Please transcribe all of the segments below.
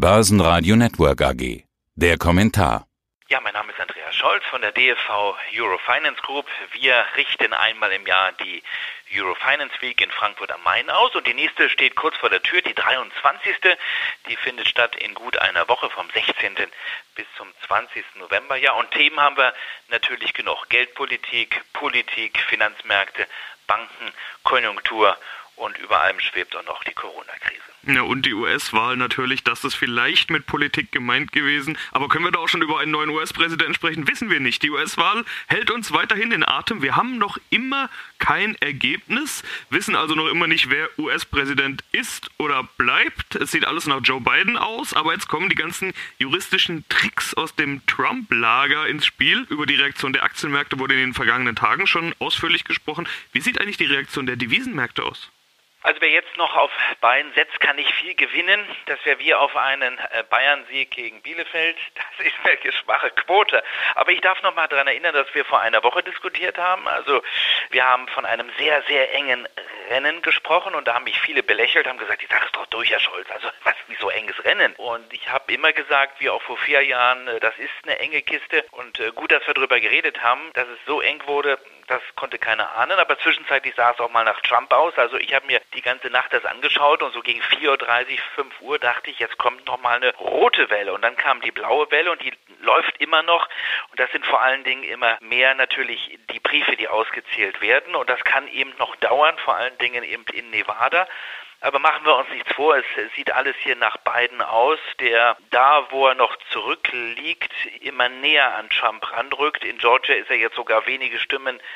Börsenradio Network AG. Der Kommentar. Ja, mein Name ist Andreas Scholz von der DFV Eurofinance Group. Wir richten einmal im Jahr die Eurofinance Week in Frankfurt am Main aus und die nächste steht kurz vor der Tür, die 23. Die findet statt in gut einer Woche vom 16. bis zum 20. November. Ja, und Themen haben wir natürlich genug. Geldpolitik, Politik, Finanzmärkte, Banken, Konjunktur und über allem schwebt auch noch die Corona-Krise. Ja, und die US-Wahl natürlich, das ist vielleicht mit Politik gemeint gewesen. Aber können wir da auch schon über einen neuen US-Präsidenten sprechen? Wissen wir nicht. Die US-Wahl hält uns weiterhin in Atem. Wir haben noch immer kein Ergebnis, wissen also noch immer nicht, wer US-Präsident ist oder bleibt. Es sieht alles nach Joe Biden aus, aber jetzt kommen die ganzen juristischen Tricks aus dem Trump-Lager ins Spiel. Über die Reaktion der Aktienmärkte wurde in den vergangenen Tagen schon ausführlich gesprochen. Wie sieht eigentlich die Reaktion der Devisenmärkte aus? Also wer jetzt noch auf Bayern setzt, kann nicht viel gewinnen. Das wäre wie auf einen äh, Bayern-Sieg gegen Bielefeld. Das ist eine schwache Quote. Aber ich darf noch mal daran erinnern, dass wir vor einer Woche diskutiert haben. Also wir haben von einem sehr, sehr engen Rennen gesprochen und da haben mich viele belächelt, haben gesagt, die Sache ist doch durch, Herr Scholz. Also was, wie so enges Rennen? Und ich habe immer gesagt, wie auch vor vier Jahren, äh, das ist eine enge Kiste. Und äh, gut, dass wir darüber geredet haben, dass es so eng wurde, das konnte keiner ahnen, aber zwischenzeitlich sah es auch mal nach Trump aus. Also ich habe mir die ganze Nacht das angeschaut und so gegen 4.30 Uhr, 5 Uhr dachte ich, jetzt kommt noch mal eine rote Welle und dann kam die blaue Welle und die läuft immer noch und das sind vor allen Dingen immer mehr natürlich die Briefe, die ausgezählt werden und das kann eben noch dauern, vor allen Dingen eben in Nevada. Aber machen wir uns nichts vor, es sieht alles hier nach Biden aus, der da, wo er noch zurückliegt, immer näher an Trump ranrückt. In Georgia ist er jetzt sogar wenige Stimmen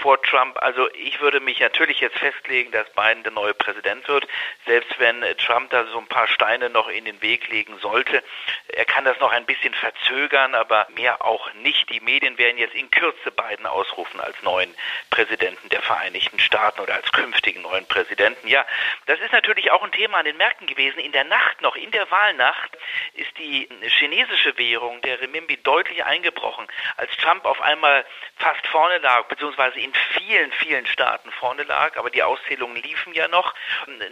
vor Trump. Also ich würde mich natürlich jetzt festlegen, dass Biden der neue Präsident wird, selbst wenn Trump da so ein paar Steine noch in den Weg legen sollte. Er kann das noch ein bisschen verzögern, aber mehr auch nicht. Die Medien werden jetzt in Kürze Biden ausrufen als neuen Präsidenten der Vereinigten Staaten oder als künftigen neuen Präsidenten. Ja, das ist natürlich auch ein Thema an den Märkten gewesen. In der Nacht noch, in der Wahlnacht, ist die chinesische Währung, der Renminbi, deutlich eingebrochen, als Trump auf einmal fast vorne lag, beziehungsweise in vielen, vielen Staaten vorne lag, aber die Auszählungen liefen ja noch.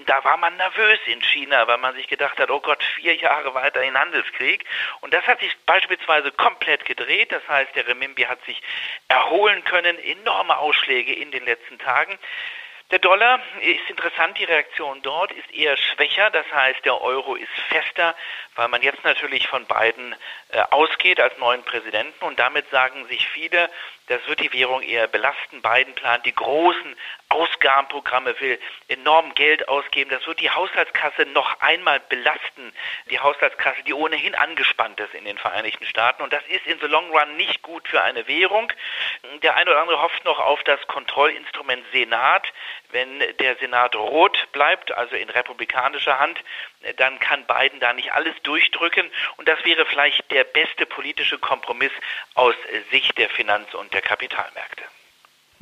Da war man nervös in China, weil man sich gedacht hat, oh Gott, vier Jahre weiter in Handelskrieg. Und das hat sich beispielsweise komplett gedreht. Das heißt, der Renminbi hat sich erholen können, enorme Ausschläge in den letzten Tagen. Der Dollar ist interessant, die Reaktion dort ist eher schwächer, das heißt der Euro ist fester, weil man jetzt natürlich von Biden äh, ausgeht als neuen Präsidenten und damit sagen sich viele, das wird die Währung eher belasten. Biden plant die großen Ausgabenprogramme, will enorm Geld ausgeben. Das wird die Haushaltskasse noch einmal belasten. Die Haushaltskasse, die ohnehin angespannt ist in den Vereinigten Staaten. Und das ist in the long run nicht gut für eine Währung. Der eine oder andere hofft noch auf das Kontrollinstrument Senat. Wenn der Senat rot bleibt, also in republikanischer Hand, dann kann Biden da nicht alles durchdrücken. Und das wäre vielleicht der beste politische Kompromiss aus Sicht der Finanz- und der Kapitalmärkte.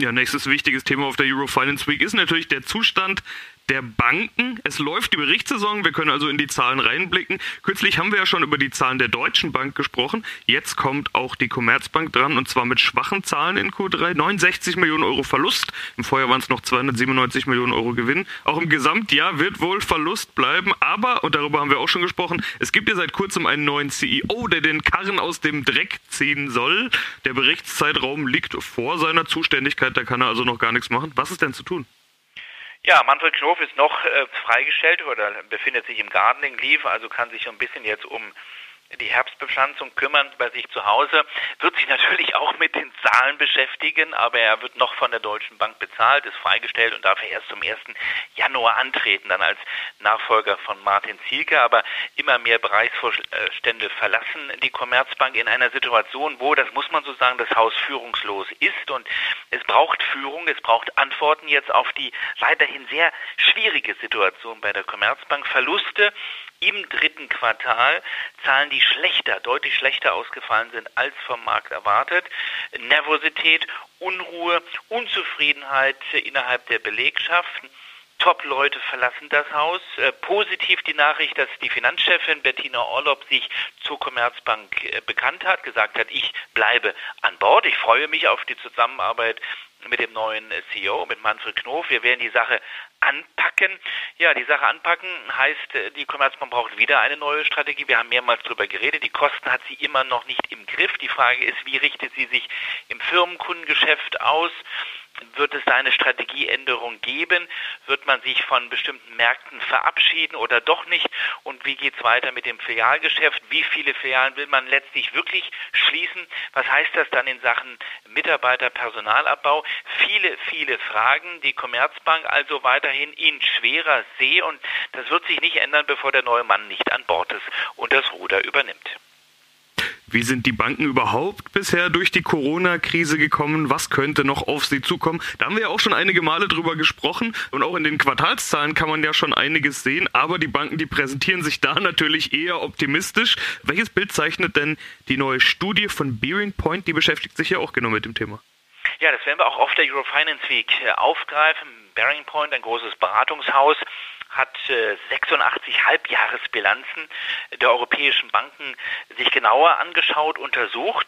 Ja, nächstes wichtiges Thema auf der Eurofinance Week ist natürlich der Zustand der Banken. Es läuft die Berichtssaison, wir können also in die Zahlen reinblicken. Kürzlich haben wir ja schon über die Zahlen der Deutschen Bank gesprochen. Jetzt kommt auch die Commerzbank dran und zwar mit schwachen Zahlen in Q3. 69 Millionen Euro Verlust. Im Vorjahr waren es noch 297 Millionen Euro Gewinn. Auch im Gesamtjahr wird wohl Verlust bleiben. Aber, und darüber haben wir auch schon gesprochen, es gibt ja seit kurzem einen neuen CEO, der den Karren aus dem Dreck ziehen soll. Der Berichtszeitraum liegt vor seiner Zuständigkeit, da kann er also noch gar nichts machen. Was ist denn zu tun? Ja, Manfred Knof ist noch äh, freigestellt oder befindet sich im Gardening Leave, also kann sich so ein bisschen jetzt um die Herbstbepflanzung kümmern bei sich zu Hause, wird sich natürlich auch mit den Zahlen beschäftigen, aber er wird noch von der Deutschen Bank bezahlt, ist freigestellt und darf erst zum 1. Januar antreten, dann als Nachfolger von Martin Zielke. Aber immer mehr Bereichsvorstände verlassen die Commerzbank in einer Situation, wo, das muss man so sagen, das Haus führungslos ist und es braucht Führung, es braucht Antworten jetzt auf die weiterhin sehr schwierige Situation bei der Commerzbank. Verluste im dritten Quartal Zahlen, die schlechter, deutlich schlechter ausgefallen sind als vom Markt erwartet. Nervosität, Unruhe, Unzufriedenheit innerhalb der Belegschaft. Top-Leute verlassen das Haus. Äh, positiv die Nachricht, dass die Finanzchefin Bettina Orlob sich zur Commerzbank äh, bekannt hat, gesagt hat, ich bleibe an Bord. Ich freue mich auf die Zusammenarbeit mit dem neuen CEO, mit Manfred Knof. Wir werden die Sache anpacken. Ja, die Sache anpacken heißt, äh, die Commerzbank braucht wieder eine neue Strategie. Wir haben mehrmals darüber geredet. Die Kosten hat sie immer noch nicht im Griff. Die Frage ist, wie richtet sie sich im Firmenkundengeschäft aus? Wird es da eine Strategieänderung geben? Wird man sich von bestimmten Märkten verabschieden oder doch nicht? Und wie geht es weiter mit dem Filialgeschäft? Wie viele Filialen will man letztlich wirklich schließen? Was heißt das dann in Sachen Mitarbeiter, Personalabbau? Viele, viele Fragen. Die Commerzbank also weiterhin in schwerer See und das wird sich nicht ändern, bevor der neue Mann nicht an Bord ist und das Ruder übernimmt. Wie sind die Banken überhaupt bisher durch die Corona-Krise gekommen? Was könnte noch auf sie zukommen? Da haben wir ja auch schon einige Male drüber gesprochen und auch in den Quartalszahlen kann man ja schon einiges sehen, aber die Banken, die präsentieren sich da natürlich eher optimistisch. Welches Bild zeichnet denn die neue Studie von Bearing Point? Die beschäftigt sich ja auch genau mit dem Thema. Ja, das werden wir auch auf der Eurofinance Week äh, aufgreifen. Bearing Point, ein großes Beratungshaus, hat 86 äh, Halbjahresbilanzen der europäischen Banken sich genauer angeschaut, untersucht,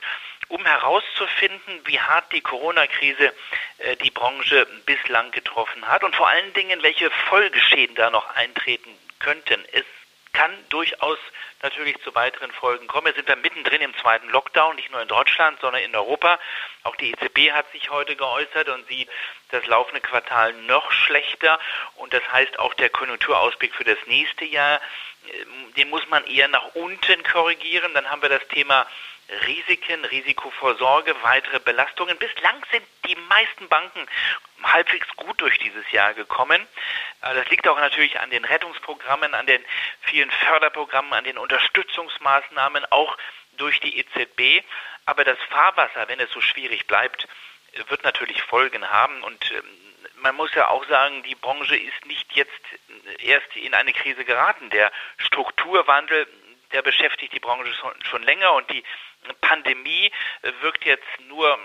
um herauszufinden, wie hart die Corona-Krise äh, die Branche bislang getroffen hat und vor allen Dingen, welche Folgeschäden da noch eintreten könnten. Es kann durchaus natürlich zu weiteren Folgen kommen. Wir sind da mittendrin im zweiten Lockdown, nicht nur in Deutschland, sondern in Europa. Auch die EZB hat sich heute geäußert und sieht das laufende Quartal noch schlechter. Und das heißt auch der Konjunkturausblick für das nächste Jahr, den muss man eher nach unten korrigieren. Dann haben wir das Thema Risiken, Risikovorsorge, weitere Belastungen. Bislang sind die meisten Banken halbwegs gut durch dieses Jahr gekommen. Äh, das liegt auch natürlich an den Rettungsprogrammen, an den vielen Förderprogrammen, an den Unterstützungsmaßnahmen, auch durch die EZB. Aber das Fahrwasser, wenn es so schwierig bleibt, wird natürlich Folgen haben. Und ähm, man muss ja auch sagen, die Branche ist nicht jetzt erst in eine Krise geraten. Der Strukturwandel, der beschäftigt die Branche schon, länger und die Pandemie wirkt jetzt nur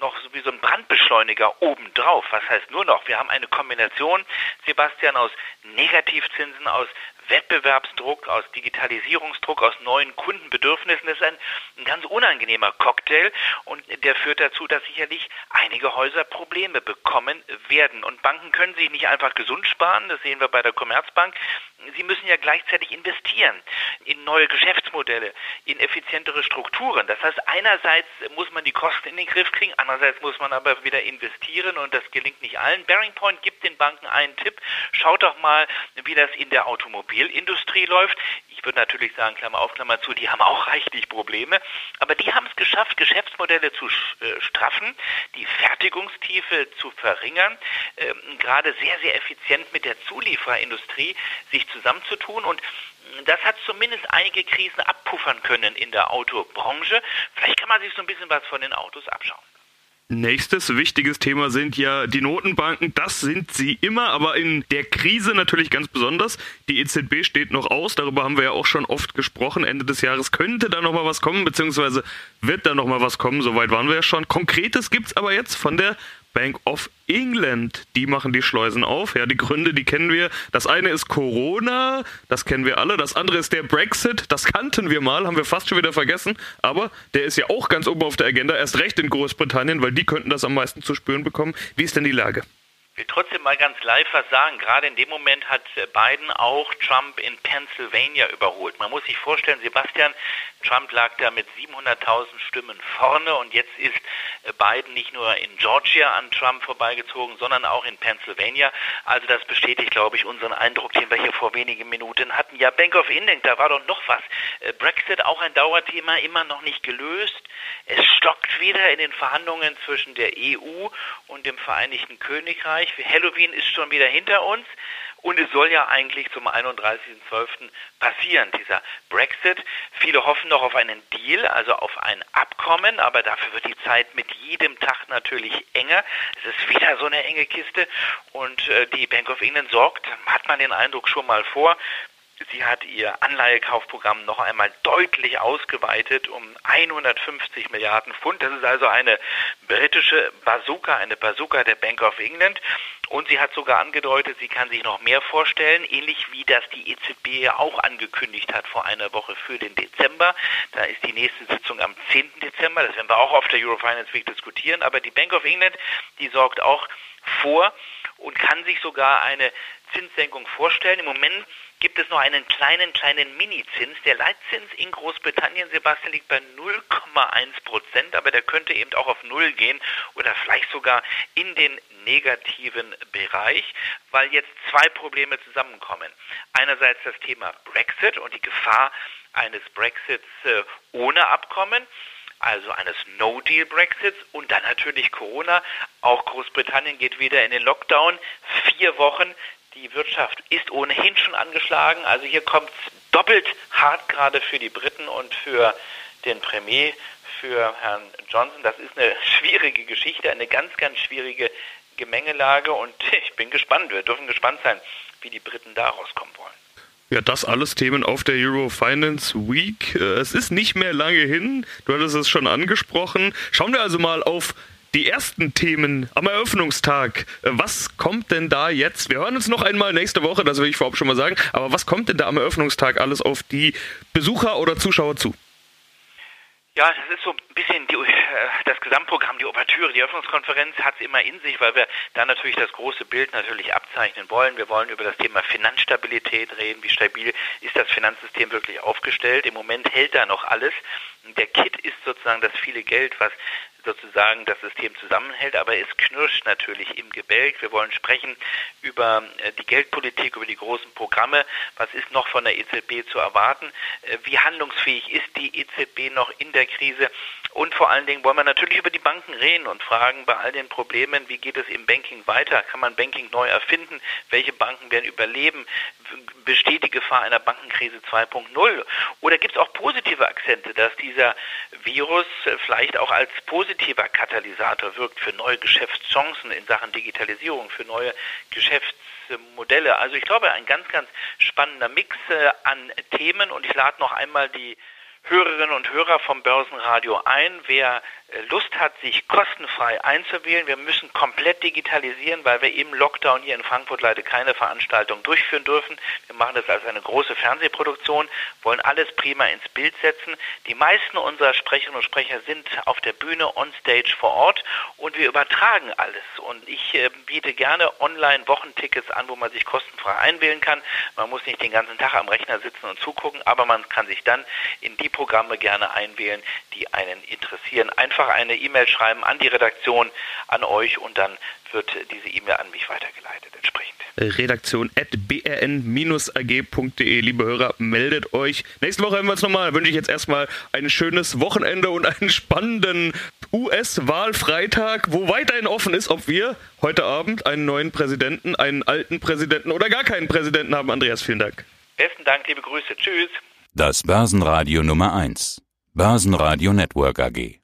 noch wie so ein Brandbeschleuniger obendrauf. Was heißt nur noch? Wir haben eine Kombination, Sebastian, aus Negativzinsen, aus Wettbewerbsdruck, aus Digitalisierungsdruck, aus neuen Kundenbedürfnissen. Das ist ein, ein, ganz unangenehmer Cocktail und der führt dazu, dass sicherlich einige Häuser Probleme bekommen werden. Und Banken können sich nicht einfach gesund sparen, das sehen wir bei der Commerzbank. Sie müssen ja gleichzeitig investieren in neue Geschäftsmodelle, in effizientere Strukturen. Das heißt, einerseits muss man die Kosten in den Griff kriegen, andererseits muss man aber wieder investieren und das gelingt nicht allen. Bearing Point gibt den Banken einen Tipp. Schaut doch mal, wie das in der Automobilindustrie läuft. Ich würde natürlich sagen, Klammer auf, Klammer zu, die haben auch reichlich Probleme, aber die haben es geschafft, Geschäftsmodelle zu äh, straffen, die Fertigungstiefe zu verringern, ähm, gerade sehr, sehr effizient mit der Zulieferindustrie sich zusammenzutun und das hat zumindest einige Krisen abpuffern können in der Autobranche. Vielleicht kann man sich so ein bisschen was von den Autos abschauen. Nächstes wichtiges Thema sind ja die Notenbanken. Das sind sie immer, aber in der Krise natürlich ganz besonders. Die EZB steht noch aus, darüber haben wir ja auch schon oft gesprochen. Ende des Jahres könnte da nochmal was kommen, beziehungsweise wird da nochmal was kommen. Soweit waren wir ja schon. Konkretes gibt es aber jetzt von der Bank of England, die machen die Schleusen auf. Ja, die Gründe, die kennen wir. Das eine ist Corona, das kennen wir alle. Das andere ist der Brexit, das kannten wir mal, haben wir fast schon wieder vergessen. Aber der ist ja auch ganz oben auf der Agenda, erst recht in Großbritannien, weil die könnten das am meisten zu spüren bekommen. Wie ist denn die Lage? Will trotzdem mal ganz live was sagen. Gerade in dem Moment hat Biden auch Trump in Pennsylvania überholt. Man muss sich vorstellen, Sebastian, Trump lag da mit 700.000 Stimmen vorne und jetzt ist Biden nicht nur in Georgia an Trump vorbeigezogen, sondern auch in Pennsylvania. Also das bestätigt, glaube ich, unseren Eindruck, den wir hier vor wenigen Minuten hatten. Ja, Bank of England, da war doch noch was. Äh, Brexit auch ein Dauerthema, immer noch nicht gelöst. Es stockt wieder in den Verhandlungen zwischen der EU und dem Vereinigten Königreich. Halloween ist schon wieder hinter uns. Und es soll ja eigentlich zum 31.12. passieren, dieser Brexit. Viele hoffen noch auf einen Deal, also auf ein Abkommen, aber dafür wird die Zeit mit jedem Tag natürlich enger. Es ist wieder so eine enge Kiste und äh, die Bank of England sorgt, hat man den Eindruck schon mal vor, Sie hat ihr Anleihekaufprogramm noch einmal deutlich ausgeweitet um 150 Milliarden Pfund. Das ist also eine britische Bazooka, eine Bazooka der Bank of England. Und sie hat sogar angedeutet, sie kann sich noch mehr vorstellen, ähnlich wie das die EZB ja auch angekündigt hat vor einer Woche für den Dezember. Da ist die nächste Sitzung am 10. Dezember. Das werden wir auch auf der Eurofinance Week diskutieren. Aber die Bank of England, die sorgt auch vor und kann sich sogar eine Zinssenkung vorstellen. Im Moment gibt es noch einen kleinen, kleinen Minizins. Der Leitzins in Großbritannien, Sebastian, liegt bei 0,1 Prozent, aber der könnte eben auch auf Null gehen oder vielleicht sogar in den negativen Bereich, weil jetzt zwei Probleme zusammenkommen. Einerseits das Thema Brexit und die Gefahr eines Brexits äh, ohne Abkommen also eines No-Deal-Brexits und dann natürlich Corona. Auch Großbritannien geht wieder in den Lockdown. Vier Wochen die Wirtschaft ist ohnehin schon angeschlagen. Also hier kommt es doppelt hart gerade für die Briten und für den Premier, für Herrn Johnson. Das ist eine schwierige Geschichte, eine ganz, ganz schwierige Gemengelage und ich bin gespannt. Wir dürfen gespannt sein, wie die Briten da rauskommen wollen. Ja, das alles Themen auf der Euro Finance Week. Äh, es ist nicht mehr lange hin. Du hattest es schon angesprochen. Schauen wir also mal auf die ersten Themen am Eröffnungstag. Was kommt denn da jetzt? Wir hören uns noch einmal nächste Woche, das will ich vorab schon mal sagen. Aber was kommt denn da am Eröffnungstag alles auf die Besucher oder Zuschauer zu? Ja, das ist so ein bisschen die, äh, das Gesamtprogramm, die Ouvertüre, die Eröffnungskonferenz hat es immer in sich, weil wir da natürlich das große Bild natürlich abzeichnen wollen. Wir wollen über das Thema Finanzstabilität reden. Wie stabil ist das Finanzsystem wirklich aufgestellt? Im Moment hält da noch alles. Der Kit ist sozusagen das viele Geld, was sozusagen das System zusammenhält, aber es knirscht natürlich im Gebälk. Wir wollen sprechen über äh, die Geldpolitik, über die großen Programme. Was ist noch von der EZB zu erwarten? Äh, wie handlungsfähig ist die EZB noch in der Krise? Und vor allen Dingen wollen wir natürlich über die Banken reden und fragen bei all den Problemen, wie geht es im Banking weiter? Kann man Banking neu erfinden? Welche Banken werden überleben? Besteht die Gefahr einer Bankenkrise 2.0? Oder gibt es auch positive Akzente, dass dieser Virus vielleicht auch als positiver Katalysator wirkt für neue Geschäftschancen in Sachen Digitalisierung, für neue Geschäftsmodelle? Also ich glaube, ein ganz, ganz spannender Mix äh, an Themen und ich lade noch einmal die Hörerinnen und Hörer vom Börsenradio ein. Wer Lust hat, sich kostenfrei einzuwählen. Wir müssen komplett digitalisieren, weil wir im Lockdown hier in Frankfurt leider keine Veranstaltung durchführen dürfen. Wir machen das als eine große Fernsehproduktion, wollen alles prima ins Bild setzen. Die meisten unserer Sprecherinnen und Sprecher sind auf der Bühne on stage vor Ort und wir übertragen alles. Und ich äh, biete gerne online Wochentickets an, wo man sich kostenfrei einwählen kann. Man muss nicht den ganzen Tag am Rechner sitzen und zugucken, aber man kann sich dann in die Programme gerne einwählen, die einen interessieren. Einfach einfach eine E-Mail schreiben an die Redaktion, an euch und dann wird diese E-Mail an mich weitergeleitet entsprechend. Redaktion at brn-ag.de. Liebe Hörer, meldet euch. Nächste Woche hören wir uns nochmal. Da wünsche ich jetzt erstmal ein schönes Wochenende und einen spannenden US-Wahlfreitag, wo weiterhin offen ist, ob wir heute Abend einen neuen Präsidenten, einen alten Präsidenten oder gar keinen Präsidenten haben. Andreas, vielen Dank. Besten Dank, liebe Grüße. Tschüss. Das Börsenradio Nummer 1. Börsenradio Network AG.